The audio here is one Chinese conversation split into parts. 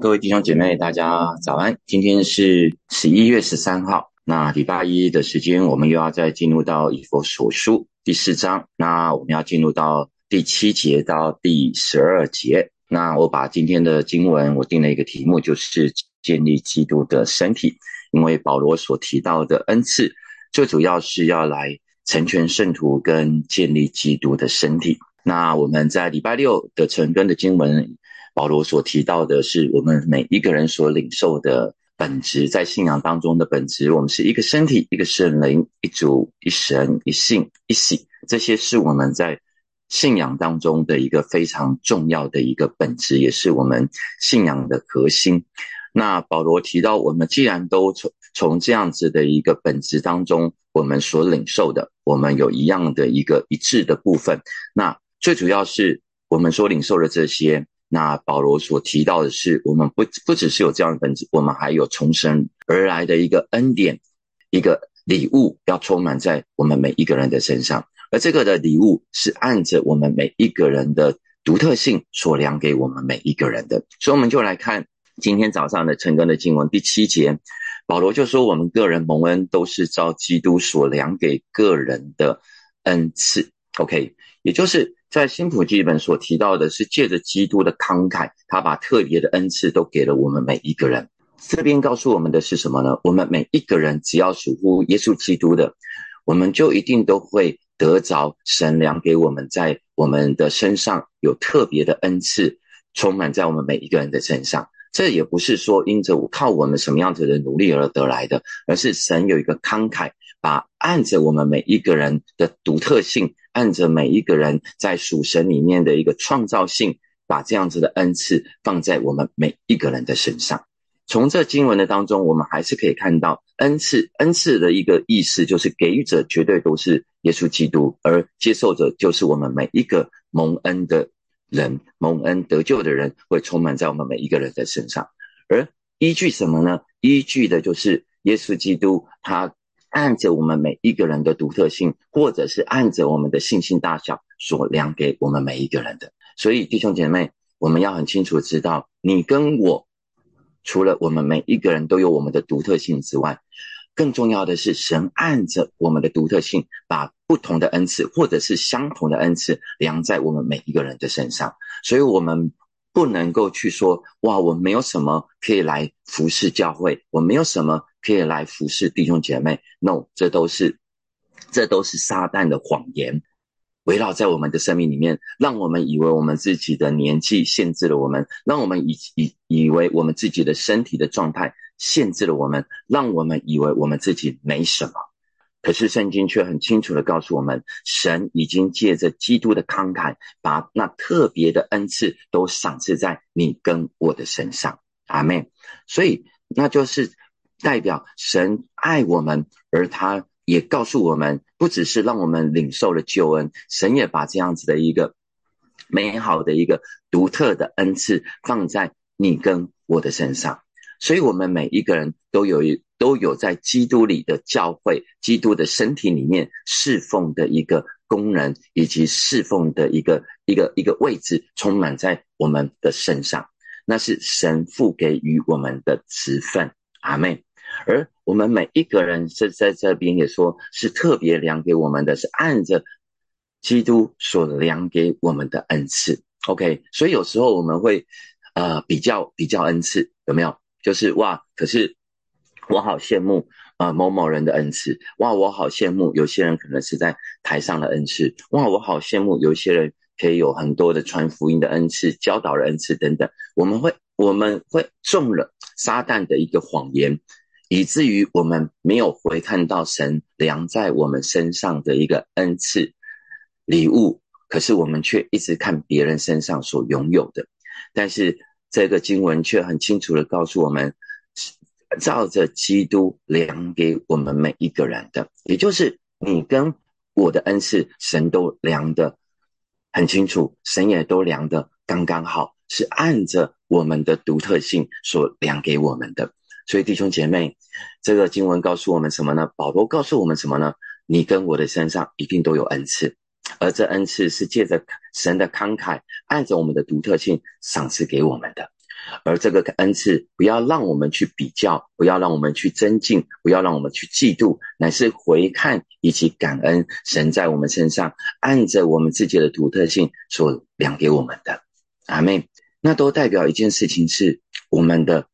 各位弟兄姐妹，大家早安！今天是十一月十三号，那礼拜一的时间，我们又要再进入到以佛所书第四章。那我们要进入到第七节到第十二节。那我把今天的经文，我定了一个题目，就是建立基督的身体。因为保罗所提到的恩赐，最主要是要来成全圣徒跟建立基督的身体。那我们在礼拜六的成根的经文。保罗所提到的是我们每一个人所领受的本质，在信仰当中的本质，我们是一个身体，一个圣灵，一主，一神，一信，一喜，这些是我们在信仰当中的一个非常重要的一个本质，也是我们信仰的核心。那保罗提到，我们既然都从从这样子的一个本质当中，我们所领受的，我们有一样的一个一致的部分。那最主要是我们所领受的这些。那保罗所提到的是，我们不不只是有这样的本质，我们还有重生而来的一个恩典，一个礼物要充满在我们每一个人的身上。而这个的礼物是按着我们每一个人的独特性所量给我们每一个人的。所以我们就来看今天早上的成根的经文第七节，保罗就说，我们个人蒙恩都是照基督所量给个人的恩赐。OK，也就是。在新普记本所提到的是，借着基督的慷慨，他把特别的恩赐都给了我们每一个人。这边告诉我们的是什么呢？我们每一个人只要属乎耶稣基督的，我们就一定都会得着神良给我们在我们的身上有特别的恩赐，充满在我们每一个人的身上。这也不是说因着我靠我们什么样子的努力而得来的，而是神有一个慷慨，把按着我们每一个人的独特性。按着每一个人在属神里面的一个创造性，把这样子的恩赐放在我们每一个人的身上。从这经文的当中，我们还是可以看到恩赐，恩赐的一个意思就是给予者绝对都是耶稣基督，而接受者就是我们每一个蒙恩的人，蒙恩得救的人会充满在我们每一个人的身上。而依据什么呢？依据的就是耶稣基督他。按着我们每一个人的独特性，或者是按着我们的信心大小所量给我们每一个人的。所以弟兄姐妹，我们要很清楚知道，你跟我，除了我们每一个人都有我们的独特性之外，更重要的是神按着我们的独特性，把不同的恩赐或者是相同的恩赐量在我们每一个人的身上。所以，我们不能够去说，哇，我没有什么可以来服侍教会，我没有什么。可以来服侍弟兄姐妹？No，这都是，这都是撒旦的谎言，围绕在我们的生命里面，让我们以为我们自己的年纪限制了我们，让我们以以以为我们自己的身体的状态限制了我们，让我们以为我们自己没什么。可是圣经却很清楚的告诉我们，神已经借着基督的慷慨，把那特别的恩赐都赏赐在你跟我的身上。阿门。所以那就是。代表神爱我们，而他也告诉我们，不只是让我们领受了救恩，神也把这样子的一个美好的一个独特的恩赐放在你跟我的身上。所以，我们每一个人都有一都有在基督里的教会、基督的身体里面侍奉的一个功能，以及侍奉的一个一个一个位置，充满在我们的身上。那是神赋给予我们的职分。阿妹。而我们每一个人是在这边也说是特别量给我们的，是按着基督所量给我们的恩赐。OK，所以有时候我们会呃比较比较恩赐有没有？就是哇，可是我好羡慕啊某某人的恩赐，哇，我好羡慕有些人可能是在台上的恩赐，哇，我好羡慕有些人可以有很多的传福音的恩赐、教导的恩赐等等。我们会我们会中了撒旦的一个谎言。以至于我们没有回看到神量在我们身上的一个恩赐礼物，可是我们却一直看别人身上所拥有的。但是这个经文却很清楚的告诉我们，照着基督量给我们每一个人的，也就是你跟我的恩赐，神都量的很清楚，神也都量的刚刚好，是按着我们的独特性所量给我们的。所以弟兄姐妹，这个经文告诉我们什么呢？保罗告诉我们什么呢？你跟我的身上一定都有恩赐，而这恩赐是借着神的慷慨，按着我们的独特性赏赐给我们的。而这个恩赐不要让我们去比较，不要让我们去增进，不要让我们去嫉妒，乃是回看以及感恩神在我们身上按着我们自己的独特性所量给我们的。阿妹，那都代表一件事情是我们的，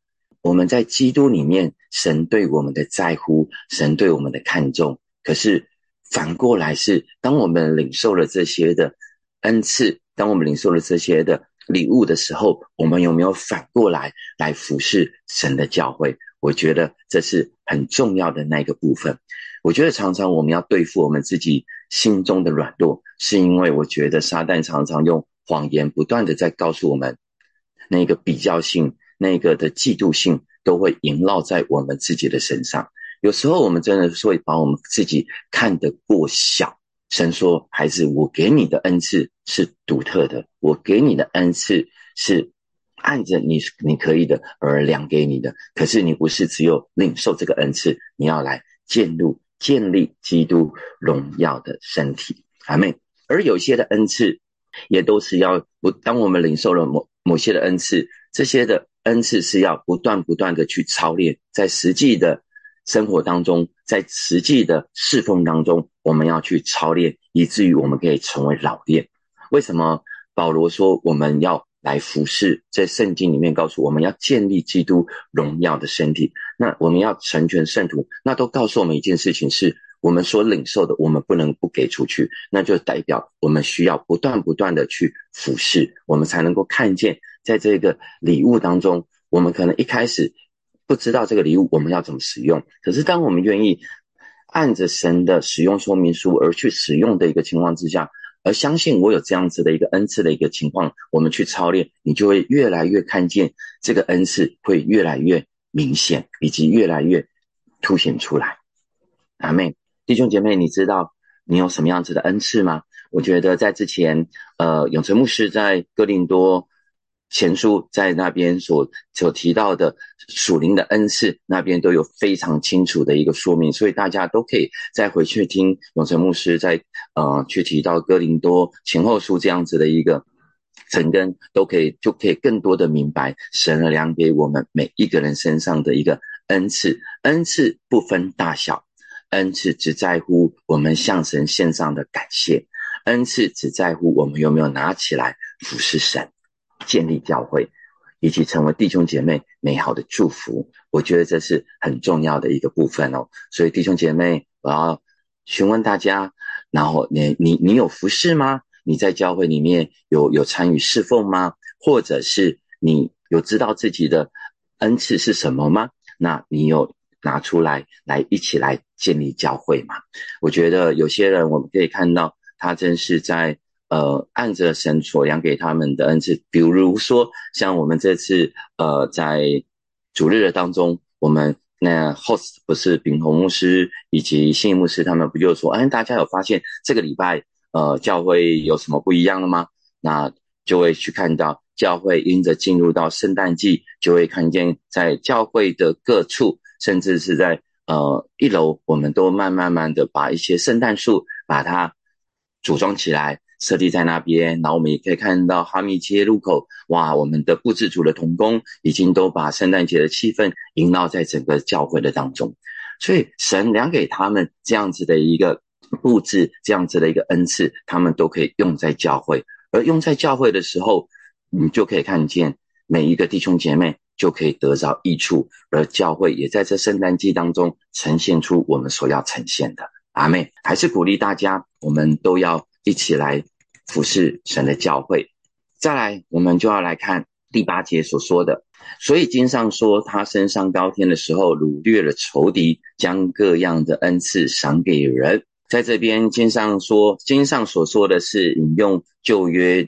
我们在基督里面，神对我们的在乎，神对我们的看重。可是反过来是，当我们领受了这些的恩赐，当我们领受了这些的。礼物的时候，我们有没有反过来来服侍神的教会？我觉得这是很重要的那个部分。我觉得常常我们要对付我们自己心中的软弱，是因为我觉得撒旦常常用谎言不断的在告诉我们，那个比较性、那个的嫉妒性都会萦绕在我们自己的身上。有时候我们真的是会把我们自己看得过小。神说：“孩子，我给你的恩赐是独特的，我给你的恩赐是按着你你可以的而量给你的。可是你不是只有领受这个恩赐，你要来建立建立基督荣耀的身体，阿妹。而有些的恩赐也都是要不，当我们领受了某某些的恩赐，这些的恩赐是要不断不断的去操练，在实际的。”生活当中，在实际的侍奉当中，我们要去操练，以至于我们可以成为老练。为什么保罗说我们要来服侍？在圣经里面告诉我们要建立基督荣耀的身体。那我们要成全圣徒，那都告诉我们一件事情：是我们所领受的，我们不能不给出去。那就代表我们需要不断不断的去俯视，我们才能够看见，在这个礼物当中，我们可能一开始。不知道这个礼物我们要怎么使用，可是当我们愿意按着神的使用说明书而去使用的一个情况之下，而相信我有这样子的一个恩赐的一个情况，我们去操练，你就会越来越看见这个恩赐会越来越明显，以及越来越凸显出来。阿妹，弟兄姐妹，你知道你有什么样子的恩赐吗？我觉得在之前，呃，永成牧师在哥林多。前书在那边所所提到的属灵的恩赐，那边都有非常清楚的一个说明，所以大家都可以再回去听永成牧师在呃去提到哥林多前后书这样子的一个成根，都可以就可以更多的明白神量给我们每一个人身上的一个恩赐，恩赐不分大小，恩赐只在乎我们向神献上的感谢，恩赐只在乎我们有没有拿起来服侍神。建立教会，以及成为弟兄姐妹美好的祝福，我觉得这是很重要的一个部分哦。所以弟兄姐妹，我要询问大家，然后你你你有服侍吗？你在教会里面有有参与侍奉吗？或者是你有知道自己的恩赐是什么吗？那你有拿出来来一起来建立教会嘛？我觉得有些人我们可以看到，他真是在。呃，按着神所量给他们的恩赐，比如说像我们这次呃在主日的当中，我们那 host 不是秉红牧师以及信牧师，他们不就说，哎，大家有发现这个礼拜呃教会有什么不一样了吗？那就会去看到教会因着进入到圣诞季，就会看见在教会的各处，甚至是在呃一楼，我们都慢慢慢的把一些圣诞树把它组装起来。设立在那边，然后我们也可以看到哈密街路口，哇，我们的布置组的童工已经都把圣诞节的气氛萦绕在整个教会的当中。所以神量给他们这样子的一个布置，这样子的一个恩赐，他们都可以用在教会。而用在教会的时候，你就可以看见每一个弟兄姐妹就可以得着益处，而教会也在这圣诞季当中呈现出我们所要呈现的。阿妹，还是鼓励大家，我们都要一起来。服侍神的教会，再来，我们就要来看第八节所说的。所以经上说，他升上高天的时候，掳掠了仇敌，将各样的恩赐赏给人。在这边经上说，经上所说的是引用旧约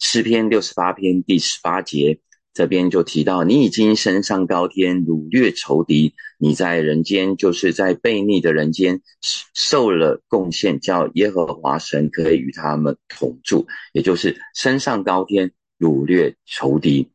诗篇六十八篇第十八节。这边就提到，你已经升上高天，掳掠仇敌；你在人间，就是在悖逆的人间受了贡献，叫耶和华神可以与他们同住，也就是升上高天，掳掠仇敌。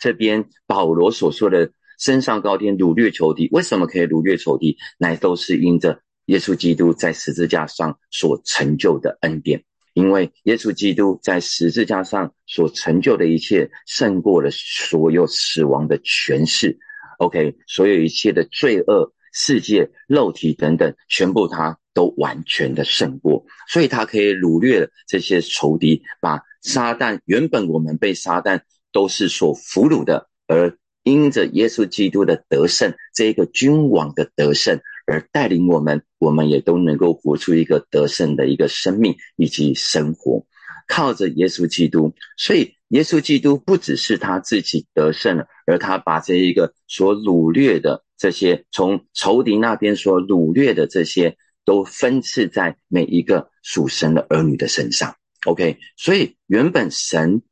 这边保罗所说的升上高天，掳掠仇敌，为什么可以掳掠仇敌？乃都是因着耶稣基督在十字架上所成就的恩典。因为耶稣基督在十字架上所成就的一切，胜过了所有死亡的权势。OK，所有一切的罪恶、世界、肉体等等，全部他都完全的胜过，所以他可以掳掠这些仇敌，把撒旦原本我们被撒旦都是所俘虏的，而因着耶稣基督的得胜，这一个君王的得胜。而带领我们，我们也都能够活出一个得胜的一个生命以及生活，靠着耶稣基督。所以，耶稣基督不只是他自己得胜了，而他把这一个所掳掠的这些，从仇敌那边所掳掠的这些，都分赐在每一个属神的儿女的身上。OK，所以原本神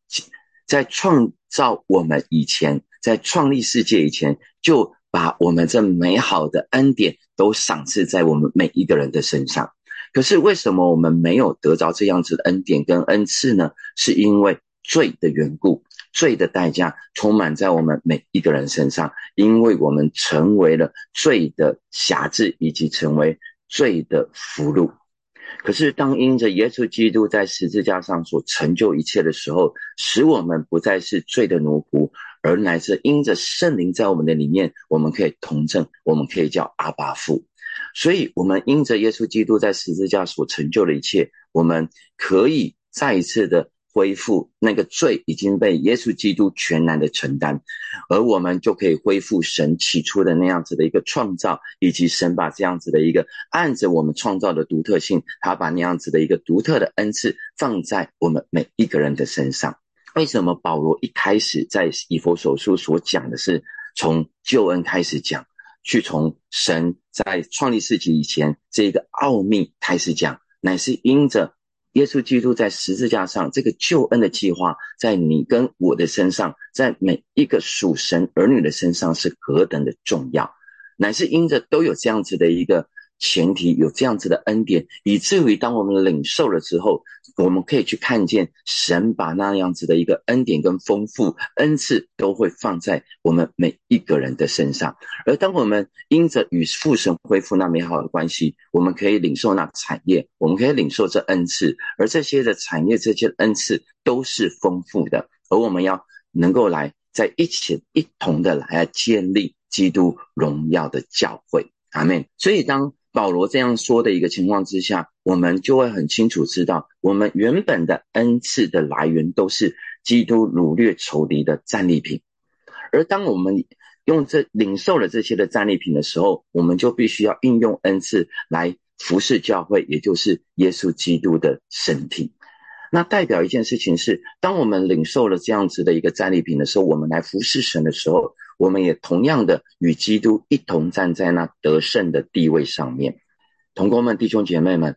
在创造我们以前，在创立世界以前就。把我们这美好的恩典都赏赐在我们每一个人的身上，可是为什么我们没有得着这样子的恩典跟恩赐呢？是因为罪的缘故，罪的代价充满在我们每一个人身上，因为我们成为了罪的辖制，以及成为罪的俘虏。可是当因着耶稣基督在十字架上所成就一切的时候，使我们不再是罪的奴仆。而乃是因着圣灵在我们的里面，我们可以同证，我们可以叫阿爸父。所以，我们因着耶稣基督在十字架所成就的一切，我们可以再一次的恢复那个罪已经被耶稣基督全然的承担，而我们就可以恢复神起初的那样子的一个创造，以及神把这样子的一个按着我们创造的独特性，他把那样子的一个独特的恩赐放在我们每一个人的身上。为什么保罗一开始在以佛所书所讲的是从救恩开始讲，去从神在创立世界以前这个奥秘开始讲，乃是因着耶稣基督在十字架上这个救恩的计划，在你跟我的身上，在每一个属神儿女的身上是何等的重要，乃是因着都有这样子的一个。前提有这样子的恩典，以至于当我们领受了之后，我们可以去看见神把那样子的一个恩典跟丰富恩赐都会放在我们每一个人的身上。而当我们因着与父神恢复那美好的关系，我们可以领受那产业，我们可以领受这恩赐，而这些的产业、这些恩赐都是丰富的。而我们要能够来在一起一同的来建立基督荣耀的教会，阿门。所以当保罗这样说的一个情况之下，我们就会很清楚知道，我们原本的恩赐的来源都是基督掳掠仇敌的战利品。而当我们用这领受了这些的战利品的时候，我们就必须要运用恩赐来服侍教会，也就是耶稣基督的身体。那代表一件事情是，当我们领受了这样子的一个战利品的时候，我们来服侍神的时候。我们也同样的与基督一同站在那得胜的地位上面，同工们、弟兄姐妹们，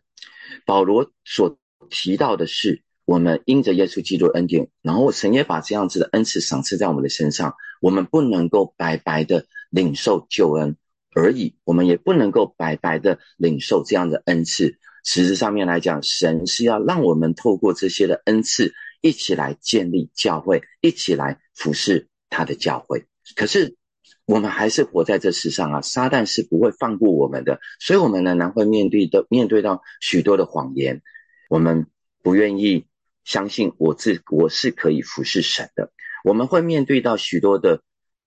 保罗所提到的是，我们因着耶稣基督的恩典，然后神也把这样子的恩赐赏赐在我们的身上，我们不能够白白的领受救恩而已，我们也不能够白白的领受这样的恩赐。实质上面来讲，神是要让我们透过这些的恩赐，一起来建立教会，一起来服侍他的教会。可是，我们还是活在这世上啊！撒旦是不会放过我们的，所以我们仍然会面对的面对到许多的谎言。我们不愿意相信我自我是可以服侍神的。我们会面对到许多的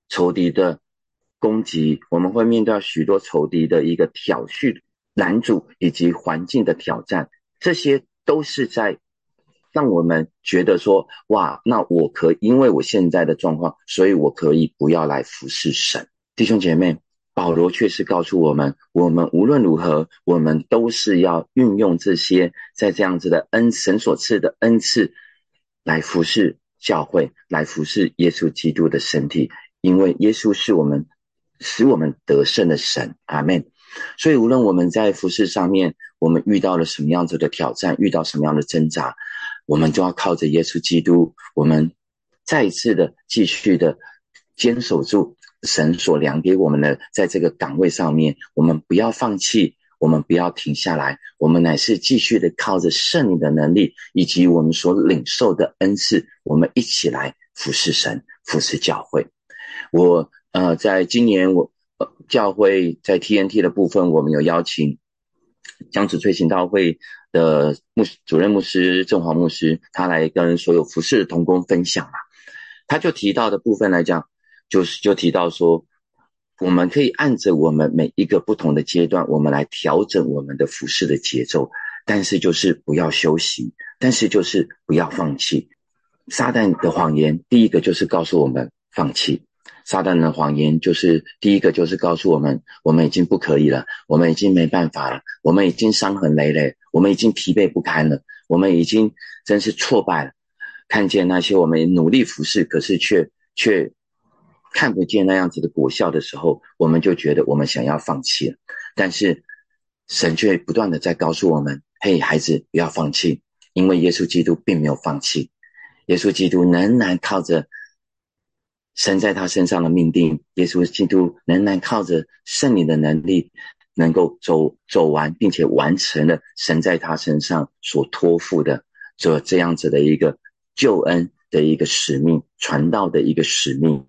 仇敌的攻击，我们会面对到许多仇敌的一个挑衅、拦阻以及环境的挑战，这些都是在。让我们觉得说，哇，那我可因为我现在的状况，所以我可以不要来服侍神。弟兄姐妹，保罗确实告诉我们，我们无论如何，我们都是要运用这些在这样子的恩神所赐的恩赐，来服侍教会，来服侍耶稣基督的身体，因为耶稣是我们使我们得胜的神。阿门。所以，无论我们在服侍上面，我们遇到了什么样子的挑战，遇到什么样的挣扎。我们就要靠着耶稣基督，我们再一次的继续的坚守住神所量给我们的，在这个岗位上面，我们不要放弃，我们不要停下来，我们乃是继续的靠着圣灵的能力，以及我们所领受的恩赐，我们一起来服侍神，服侍教会。我呃，在今年我教会在 TNT 的部分，我们有邀请江子翠行道会。的牧师主任牧师郑华牧师，他来跟所有服侍的同工分享嘛，他就提到的部分来讲，就是就提到说，我们可以按着我们每一个不同的阶段，我们来调整我们的服侍的节奏，但是就是不要休息，但是就是不要放弃。撒旦的谎言，第一个就是告诉我们放弃。撒旦的谎言就是第一个，就是告诉我们，我们已经不可以了，我们已经没办法了，我们已经伤痕累累，我们已经疲惫不堪了，我们已经真是挫败了。看见那些我们努力服侍，可是却却看不见那样子的果效的时候，我们就觉得我们想要放弃了。但是神却不断的在告诉我们：，嘿，孩子，不要放弃，因为耶稣基督并没有放弃，耶稣基督仍然靠着。神在他身上的命定，耶稣基督仍然靠着圣灵的能力，能够走走完，并且完成了神在他身上所托付的这这样子的一个救恩的一个使命，传道的一个使命。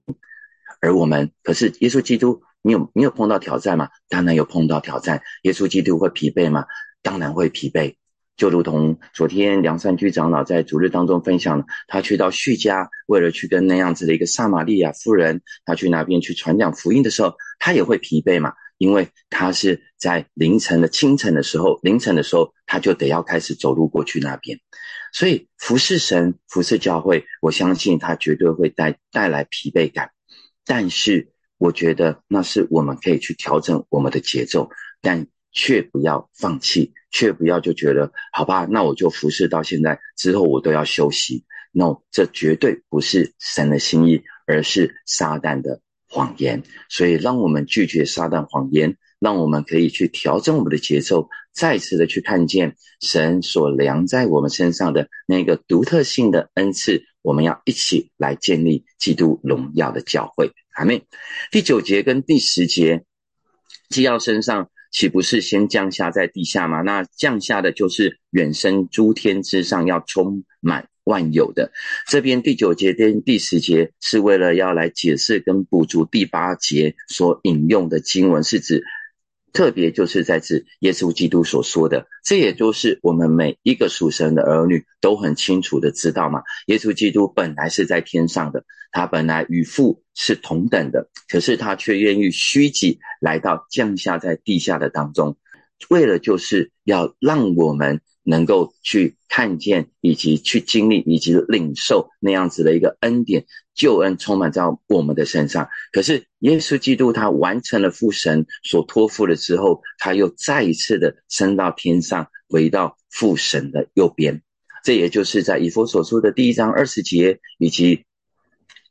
而我们，可是耶稣基督，你有你有碰到挑战吗？当然有碰到挑战。耶稣基督会疲惫吗？当然会疲惫。就如同昨天梁山居长老在主日当中分享，他去到叙家，为了去跟那样子的一个撒玛利亚夫人，他去那边去传讲福音的时候，他也会疲惫嘛，因为他是在凌晨的清晨的时候，凌晨的时候他就得要开始走路过去那边，所以服侍神、服侍教会，我相信他绝对会带带来疲惫感，但是我觉得那是我们可以去调整我们的节奏，但。却不要放弃，却不要就觉得好吧，那我就服侍到现在之后，我都要休息。No，这绝对不是神的心意，而是撒旦的谎言。所以，让我们拒绝撒旦谎言，让我们可以去调整我们的节奏，再次的去看见神所量在我们身上的那个独特性的恩赐。我们要一起来建立基督荣耀的教会。阿妹，第九节跟第十节，既要身上。岂不是先降下在地下吗？那降下的就是远生诸天之上，要充满万有的。这边第九节跟第十节是为了要来解释跟补足第八节所引用的经文，是指。特别就是在指耶稣基督所说的，这也就是我们每一个属神的儿女都很清楚的知道嘛。耶稣基督本来是在天上的，他本来与父是同等的，可是他却愿意虚己来到降下在地下的当中，为了就是要让我们。能够去看见，以及去经历，以及领受那样子的一个恩典、救恩，充满在我们的身上。可是耶稣基督他完成了父神所托付了之后，他又再一次的升到天上，回到父神的右边。这也就是在以弗所书的第一章二十节，以及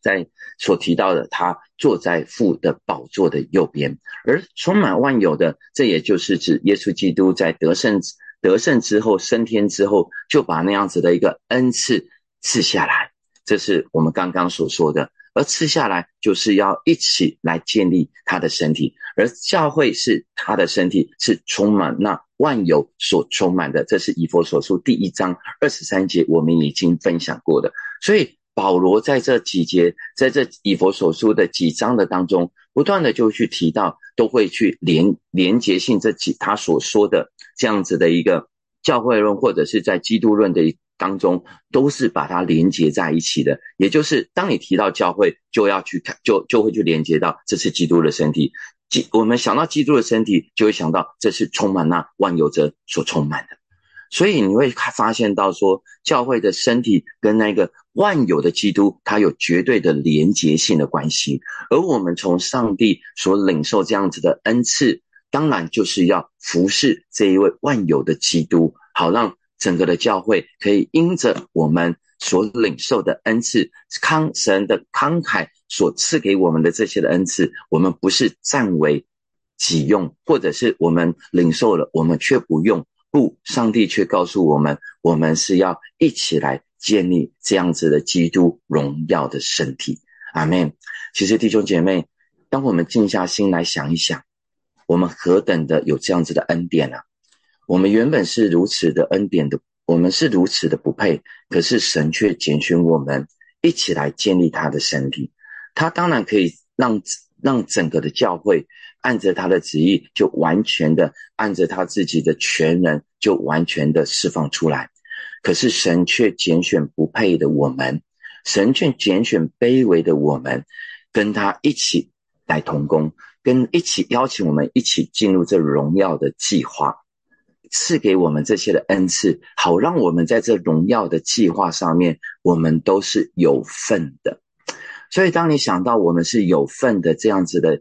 在所提到的，他坐在父的宝座的右边，而充满万有的，这也就是指耶稣基督在得胜。得胜之后，升天之后，就把那样子的一个恩赐赐下来，这是我们刚刚所说的。而赐下来，就是要一起来建立他的身体，而教会是他的身体，是充满那万有所充满的。这是以佛所书第一章二十三节，我们已经分享过的。所以保罗在这几节，在这以佛所书的几章的当中，不断的就去提到，都会去连连结性这几他所说的。这样子的一个教会论，或者是在基督论的当中，都是把它连接在一起的。也就是当你提到教会，就要去看，就就会去连接到这是基督的身体。基我们想到基督的身体，就会想到这是充满那万有者所充满的。所以你会发现到说，教会的身体跟那个万有的基督，它有绝对的连结性的关系。而我们从上帝所领受这样子的恩赐。当然就是要服侍这一位万有的基督，好让整个的教会可以因着我们所领受的恩赐，康神的慷慨所赐给我们的这些的恩赐，我们不是占为己用，或者是我们领受了，我们却不用。不，上帝却告诉我们，我们是要一起来建立这样子的基督荣耀的身体。阿门。其实弟兄姐妹，当我们静下心来想一想。我们何等的有这样子的恩典啊！我们原本是如此的恩典的，我们是如此的不配，可是神却拣选我们一起来建立他的身体。他当然可以让让整个的教会按着他的旨意，就完全的按着他自己的全能，就完全的释放出来。可是神却拣选不配的我们，神却拣选卑微的我们，跟他一起来同工，跟一起邀请我们一起进入这荣耀的计划，赐给我们这些的恩赐，好让我们在这荣耀的计划上面，我们都是有份的。所以，当你想到我们是有份的这样子的、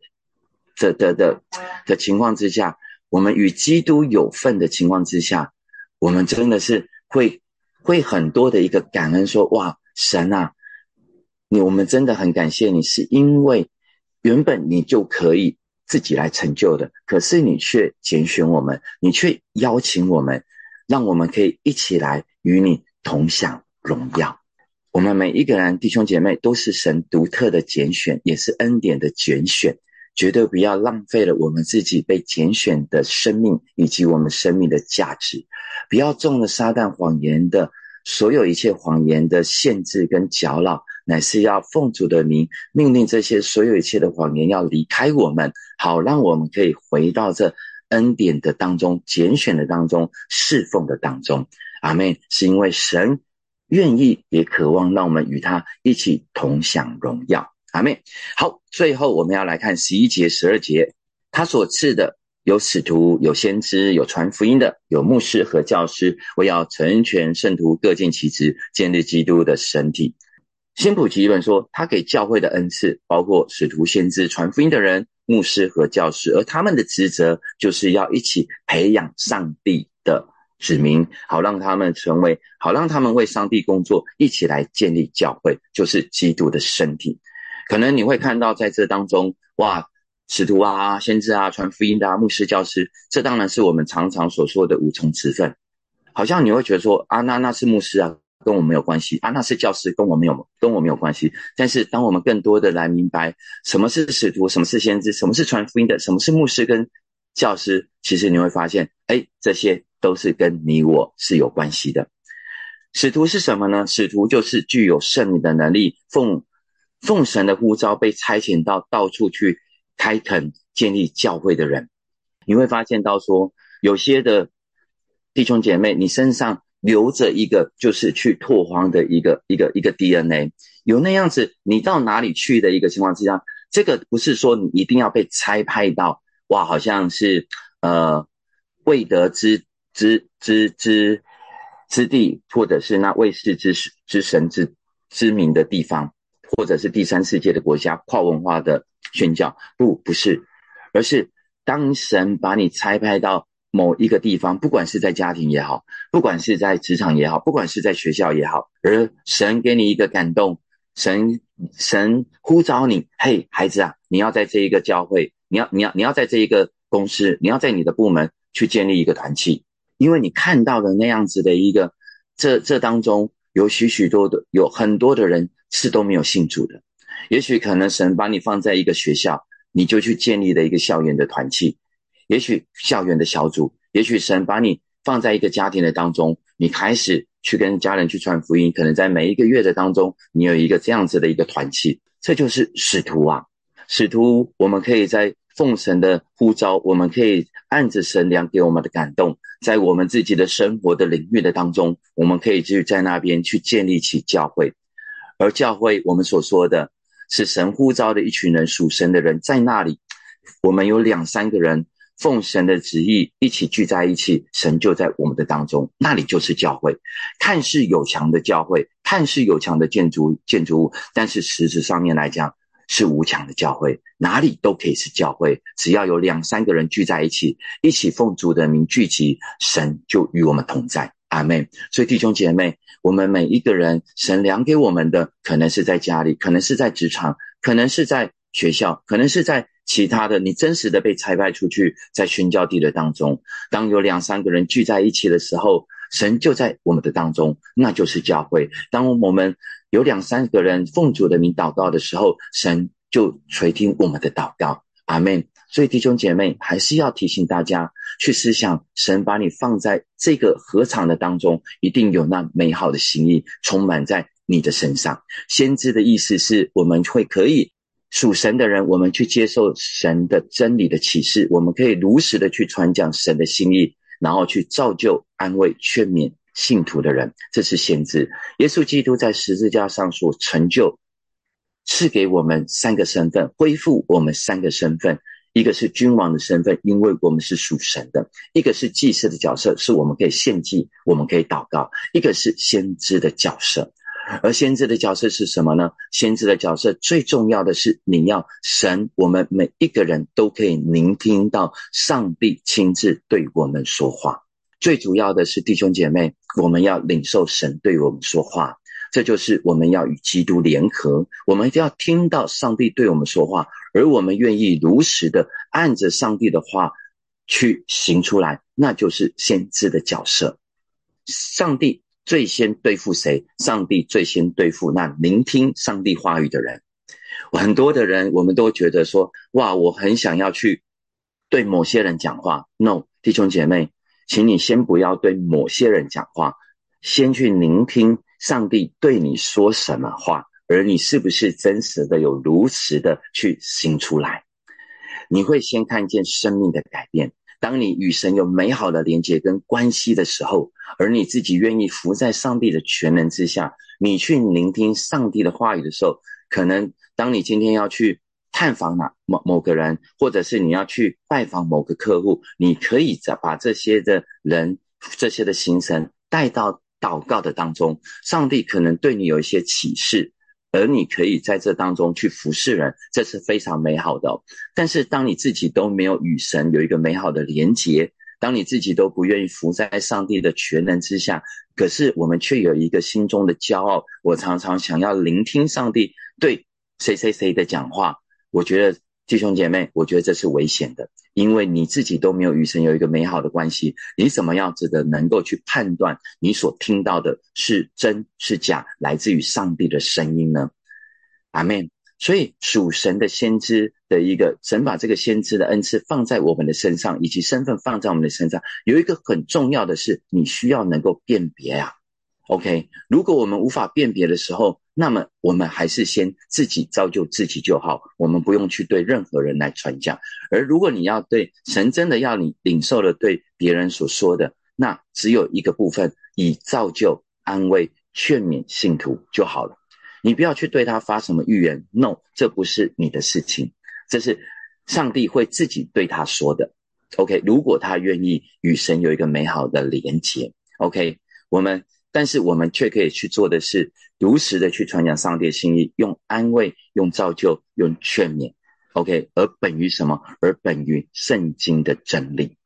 的、的、的的情况之下，我们与基督有份的情况之下，我们真的是会会很多的一个感恩，说哇，神啊，你我们真的很感谢你，是因为原本你就可以自己来成就的，可是你却拣选我们，你却邀请我们，让我们可以一起来与你同享荣耀。我们每一个人，弟兄姐妹，都是神独特的拣选，也是恩典的拣选。绝对不要浪费了我们自己被拣选的生命，以及我们生命的价值。不要中了撒旦谎言的所有一切谎言的限制跟搅扰，乃是要奉主的名命令这些所有一切的谎言要离开我们，好让我们可以回到这恩典的当中、拣选的当中、侍奉的当中。阿妹，是因为神。愿意也渴望，让我们与他一起同享荣耀。阿妹，好，最后我们要来看十一节、十二节，他所赐的有使徒、有先知、有传福音的、有牧师和教师，我要成全圣徒，各尽其职，建立基督的身体。新普吉论说，他给教会的恩赐包括使徒、先知、传福音的人、牧师和教师，而他们的职责就是要一起培养上帝的。指明好让他们成为好让他们为上帝工作，一起来建立教会，就是基督的身体。可能你会看到在这当中，哇，使徒啊、先知啊、传福音的啊、牧师、教师，这当然是我们常常所说的五重职分。好像你会觉得说啊，那那是牧师啊，跟我没有关系啊，那是教师，跟我没有跟我没有关系。但是当我们更多的来明白什么是使徒，什么是先知，什么是传福音的，什么是牧师跟教师，其实你会发现，哎，这些。都是跟你我是有关系的。使徒是什么呢？使徒就是具有圣灵的能力，奉奉神的呼召被差遣到到处去开垦建立教会的人。你会发现到说，有些的弟兄姐妹，你身上留着一个就是去拓荒的一个一个一个 DNA，有那样子，你到哪里去的一个情况之下，这个不是说你一定要被差派到哇，好像是呃未得之。之之之之地，或者是那未世之之神之知名的地方，或者是第三世界的国家跨文化的宣教，不不是，而是当神把你差派到某一个地方，不管是在家庭也好，不管是在职场也好，不管是在学校也好，而神给你一个感动，神神呼召你，嘿，孩子啊，你要在这一个教会，你要你要你要在这一个公司，你要在你的部门去建立一个团契。因为你看到的那样子的一个，这这当中有许许多的有很多的人是都没有信主的，也许可能神把你放在一个学校，你就去建立了一个校园的团契，也许校园的小组，也许神把你放在一个家庭的当中，你开始去跟家人去传福音，可能在每一个月的当中，你有一个这样子的一个团契，这就是使徒啊，使徒我们可以在。奉神的呼召，我们可以按着神量给我们的感动，在我们自己的生活的领域的当中，我们可以去在那边去建立起教会。而教会，我们所说的是神呼召的一群人，属神的人，在那里，我们有两三个人奉神的旨意一起聚在一起，神就在我们的当中，那里就是教会。看似有墙的教会，看似有墙的建筑建筑物，但是实质上面来讲。是无墙的教会，哪里都可以是教会。只要有两三个人聚在一起，一起奉主的名聚集，神就与我们同在。阿门。所以弟兄姐妹，我们每一个人，神量给我们的，可能是在家里，可能是在职场，可能是在学校，可能是在其他的。你真实的被差派出去，在宣教地的当中，当有两三个人聚在一起的时候，神就在我们的当中，那就是教会。当我们。有两三个人奉主的名祷告的时候，神就垂听我们的祷告，阿门。所以弟兄姐妹，还是要提醒大家去思想，神把你放在这个合场的当中，一定有那美好的心意充满在你的身上。先知的意思是我们会可以属神的人，我们去接受神的真理的启示，我们可以如实的去传讲神的心意，然后去造就、安慰、劝勉信徒的人。这是先知耶稣基督在十字架上所成就，赐给我们三个身份，恢复我们三个身份：一个是君王的身份，因为我们是属神的；一个是祭司的角色，是我们可以献祭，我们可以祷告；一个是先知的角色。而先知的角色是什么呢？先知的角色最重要的是，你要神，我们每一个人都可以聆听到上帝亲自对我们说话。最主要的是弟兄姐妹，我们要领受神对我们说话，这就是我们要与基督联合，我们一定要听到上帝对我们说话，而我们愿意如实的按着上帝的话去行出来，那就是先知的角色。上帝。最先对付谁？上帝最先对付那聆听上帝话语的人。很多的人，我们都觉得说：“哇，我很想要去对某些人讲话。” No，弟兄姐妹，请你先不要对某些人讲话，先去聆听上帝对你说什么话，而你是不是真实的有如实的去行出来？你会先看见生命的改变。当你与神有美好的连接跟关系的时候，而你自己愿意伏在上帝的全能之下，你去聆听上帝的话语的时候，可能当你今天要去探访哪某某个人，或者是你要去拜访某个客户，你可以在把这些的人、这些的行程带到祷告的当中，上帝可能对你有一些启示。而你可以在这当中去服侍人，这是非常美好的。但是，当你自己都没有与神有一个美好的连结，当你自己都不愿意服在上帝的全能之下，可是我们却有一个心中的骄傲。我常常想要聆听上帝对谁谁谁的讲话，我觉得。弟兄姐妹，我觉得这是危险的，因为你自己都没有与神有一个美好的关系，你怎么样子的能够去判断你所听到的是真是假，来自于上帝的声音呢？阿门。所以属神的先知的一个神把这个先知的恩赐放在我们的身上，以及身份放在我们的身上，有一个很重要的是，你需要能够辨别啊。OK，如果我们无法辨别的时候，那么我们还是先自己造就自己就好，我们不用去对任何人来传讲。而如果你要对神真的要你领受了对别人所说的，那只有一个部分，以造就、安慰、劝勉信徒就好了。你不要去对他发什么预言，No，这不是你的事情，这是上帝会自己对他说的。OK，如果他愿意与神有一个美好的连接，OK，我们。但是我们却可以去做的是，如实的去传讲上帝的心意，用安慰、用造就、用劝勉，OK，而本于什么？而本于圣经的真理。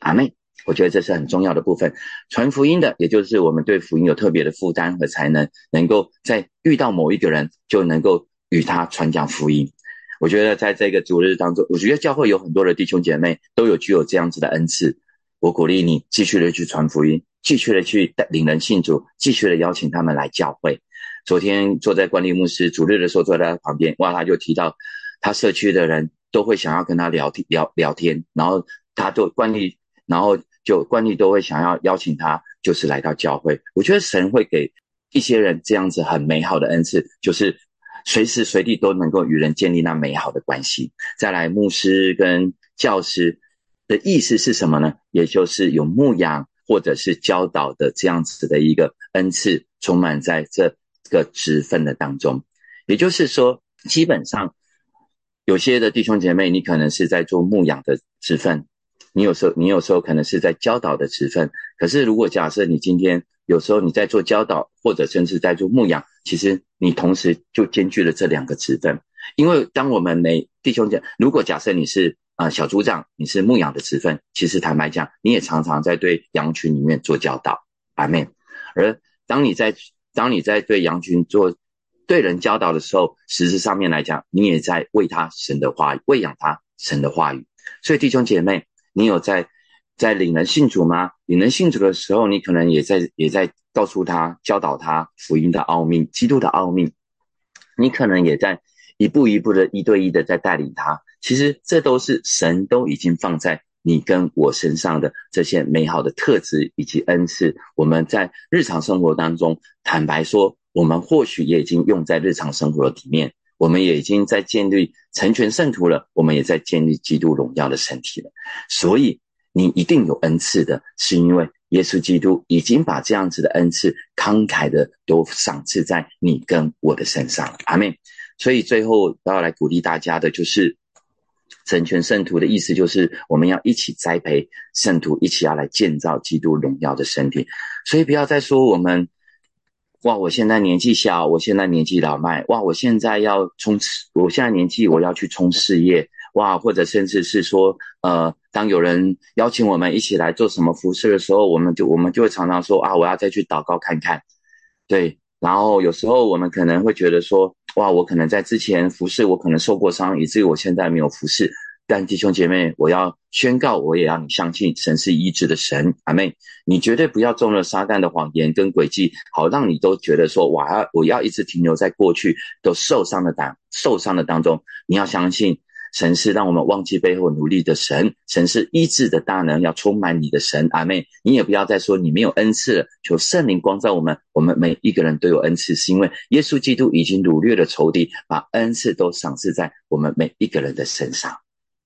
阿妹，我觉得这是很重要的部分。传福音的，也就是我们对福音有特别的负担和才能，能够在遇到某一个人，就能够与他传讲福音。我觉得在这个主日当中，我觉得教会有很多的弟兄姐妹都有具有这样子的恩赐。我鼓励你继续的去传福音。继续的去带领人信主，继续的邀请他们来教会。昨天坐在关立牧师主日的时候，坐在他旁边，哇，他就提到他社区的人都会想要跟他聊天聊聊天，然后他都关立，然后就关立都会想要邀请他，就是来到教会。我觉得神会给一些人这样子很美好的恩赐，就是随时随地都能够与人建立那美好的关系。再来，牧师跟教师的意思是什么呢？也就是有牧养。或者是教导的这样子的一个恩赐，充满在这个职分的当中。也就是说，基本上有些的弟兄姐妹，你可能是在做牧养的职分，你有时候你有时候可能是在教导的职分。可是，如果假设你今天有时候你在做教导，或者甚至在做牧养，其实你同时就兼具了这两个职分。因为当我们每弟兄姐，如果假设你是。啊，小组长，你是牧养的职分，其实坦白讲，你也常常在对羊群里面做教导，阿妹。而当你在当你在对羊群做对人教导的时候，实质上面来讲，你也在为他神的话语，喂养他神的话语。所以弟兄姐妹，你有在在领人信主吗？领人信主的时候，你可能也在也在告诉他、教导他福音的奥秘、基督的奥秘。你可能也在一步一步的一对一的在带领他。其实这都是神都已经放在你跟我身上的这些美好的特质以及恩赐。我们在日常生活当中，坦白说，我们或许也已经用在日常生活的里面。我们也已经在建立成全圣徒了，我们也在建立基督荣耀的身体了。所以你一定有恩赐的，是因为耶稣基督已经把这样子的恩赐慷慨的都赏赐在你跟我的身上。阿妹，所以最后要来鼓励大家的就是。成全圣徒的意思就是，我们要一起栽培圣徒，一起要来建造基督荣耀的身体。所以不要再说我们，哇，我现在年纪小，我现在年纪老迈，哇，我现在要冲刺，我现在年纪我要去冲事业，哇，或者甚至是说，呃，当有人邀请我们一起来做什么服饰的时候，我们就我们就会常常说啊，我要再去祷告看看，对。然后有时候我们可能会觉得说，哇，我可能在之前服侍，我可能受过伤，以至于我现在没有服侍。但弟兄姐妹，我要宣告，我也要你相信，神是医治的神，阿妹，你绝对不要中了撒旦的谎言跟诡计，好让你都觉得说，哇，我要一直停留在过去都受伤的当受伤的当中。你要相信。神是让我们忘记背后努力的神，神是医治的大能，要充满你的神，阿妹，你也不要再说你没有恩赐了，求圣灵光照我们，我们每一个人都有恩赐，是因为耶稣基督已经掳掠了仇敌，把恩赐都赏赐在我们每一个人的身上，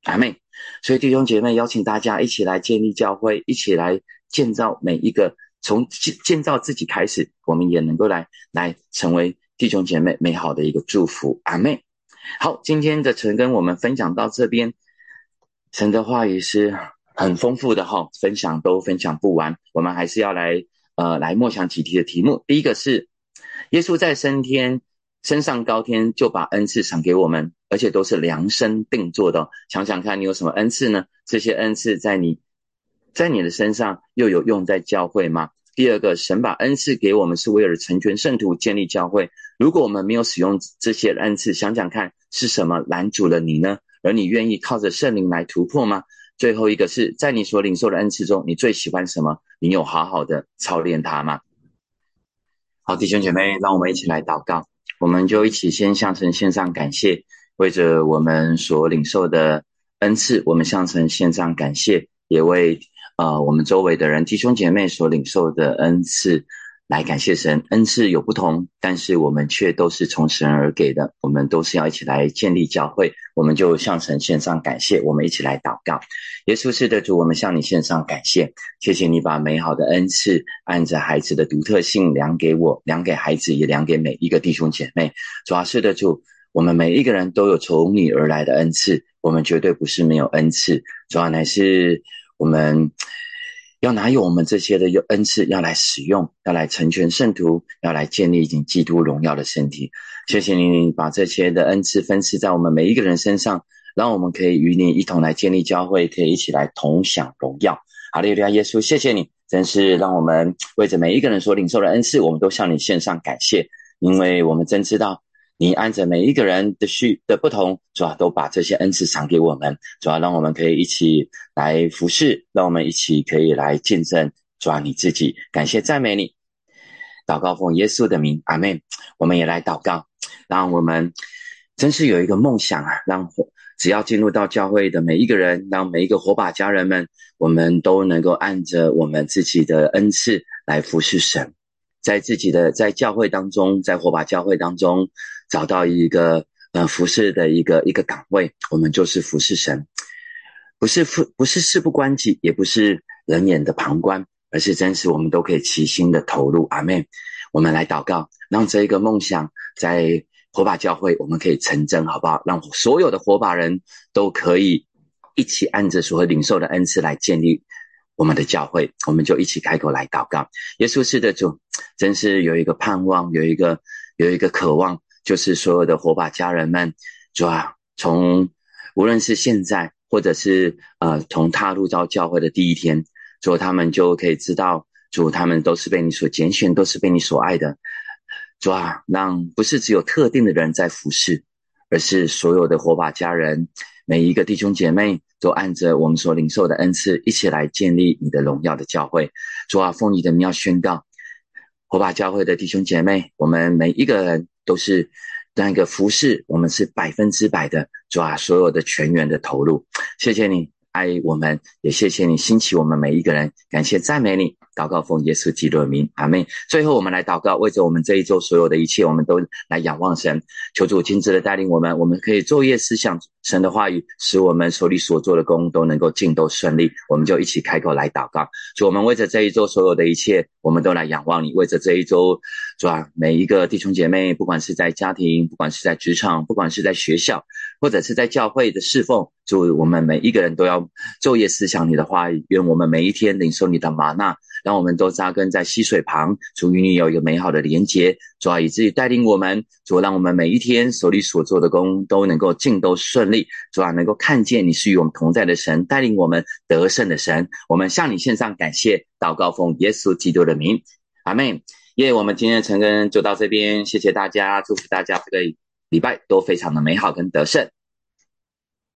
阿妹。所以弟兄姐妹，邀请大家一起来建立教会，一起来建造每一个从建建造自己开始，我们也能够来来成为弟兄姐妹美好的一个祝福，阿妹。好，今天的陈跟我们分享到这边，神的话语是很丰富的哈，分享都分享不完，我们还是要来呃来默想几题的题目。第一个是，耶稣在升天升上高天，就把恩赐赏给我们，而且都是量身定做的。想想看你有什么恩赐呢？这些恩赐在你在你的身上又有用在教会吗？第二个，神把恩赐给我们是为了成全圣徒、建立教会。如果我们没有使用这些恩赐，想想看是什么拦阻了你呢？而你愿意靠着圣灵来突破吗？最后一个是在你所领受的恩赐中，你最喜欢什么？你有好好的操练它吗？好，弟兄姐妹，让我们一起来祷告。我们就一起先向神献上感谢，为着我们所领受的恩赐，我们向神献上感谢，也为。呃，我们周围的人弟兄姐妹所领受的恩赐，来感谢神。恩赐有不同，但是我们却都是从神而给的。我们都是要一起来建立教会，我们就向神献上感谢。我们一起来祷告，耶稣是的主，我们向你献上感谢，谢谢你把美好的恩赐按着孩子的独特性量给我，量给孩子，也量给每一个弟兄姐妹。主要是的主，我们每一个人都有从你而来的恩赐，我们绝对不是没有恩赐，主要乃是。我们要拿有我们这些的恩赐，要来使用，要来成全圣徒，要来建立基基督荣耀的身体。谢谢你把这些的恩赐分赐在我们每一个人身上，让我们可以与你一同来建立教会，可以一起来同享荣耀。好，利路亚，耶稣，谢谢你，真是让我们为着每一个人所领受的恩赐，我们都向你献上感谢，因为我们真知道。你按着每一个人的需的不同，主要？都把这些恩赐赏给我们，主要让我们可以一起来服侍，让我们一起可以来见证，主要你自己感谢赞美你。祷告奉耶稣的名，阿门。我们也来祷告，让我们真是有一个梦想啊！让只要进入到教会的每一个人，让每一个火把家人们，我们都能够按着我们自己的恩赐来服侍神，在自己的在教会当中，在火把教会当中。找到一个呃服侍的一个一个岗位，我们就是服侍神，不是不不是事不关己，也不是冷眼的旁观，而是真实我们都可以齐心的投入。阿门。我们来祷告，让这一个梦想在火把教会，我们可以成真，好不好？让所有的火把人都可以一起按着所领受的恩赐来建立我们的教会，我们就一起开口来祷告。耶稣是的主，真是有一个盼望，有一个有一个渴望。就是所有的火把家人们，主啊，从无论是现在，或者是呃，从踏入到教会的第一天，主他们就可以知道，主他们都是被你所拣选，都是被你所爱的。主啊，让不是只有特定的人在服侍，而是所有的火把家人，每一个弟兄姐妹都按着我们所领受的恩赐，一起来建立你的荣耀的教会。主啊，奉你的名要宣告，火把教会的弟兄姐妹，我们每一个人。都是那个服饰，我们是百分之百的，抓，所有的全员的投入。谢谢你爱我们，也谢谢你兴起我们每一个人，感谢赞美你。祷告奉耶稣基督的名，阿门。最后，我们来祷告，为着我们这一周所有的一切，我们都来仰望神，求主亲自的带领我们。我们可以昼夜思想神的话语，使我们手里所做的工都能够尽都顺利。我们就一起开口来祷告，主，我们为着这一周所有的一切，我们都来仰望你。为着这一周，主啊，每一个弟兄姐妹，不管是在家庭，不管是在职场，不管是在学校，或者是在教会的侍奉，主，我们每一个人都要昼夜思想你的话语。愿我们每一天领受你的玛纳。让我们都扎根在溪水旁，主与你有一个美好的连结，主啊，以至于带领我们，主让我们每一天手里所做的工都能够尽都顺利，主啊，能够看见你是与我们同在的神，带领我们得胜的神。我们向你献上感谢，祷告奉耶稣基督的名，阿门。耶，我们今天的晨更就到这边，谢谢大家，祝福大家这个礼拜都非常的美好跟得胜。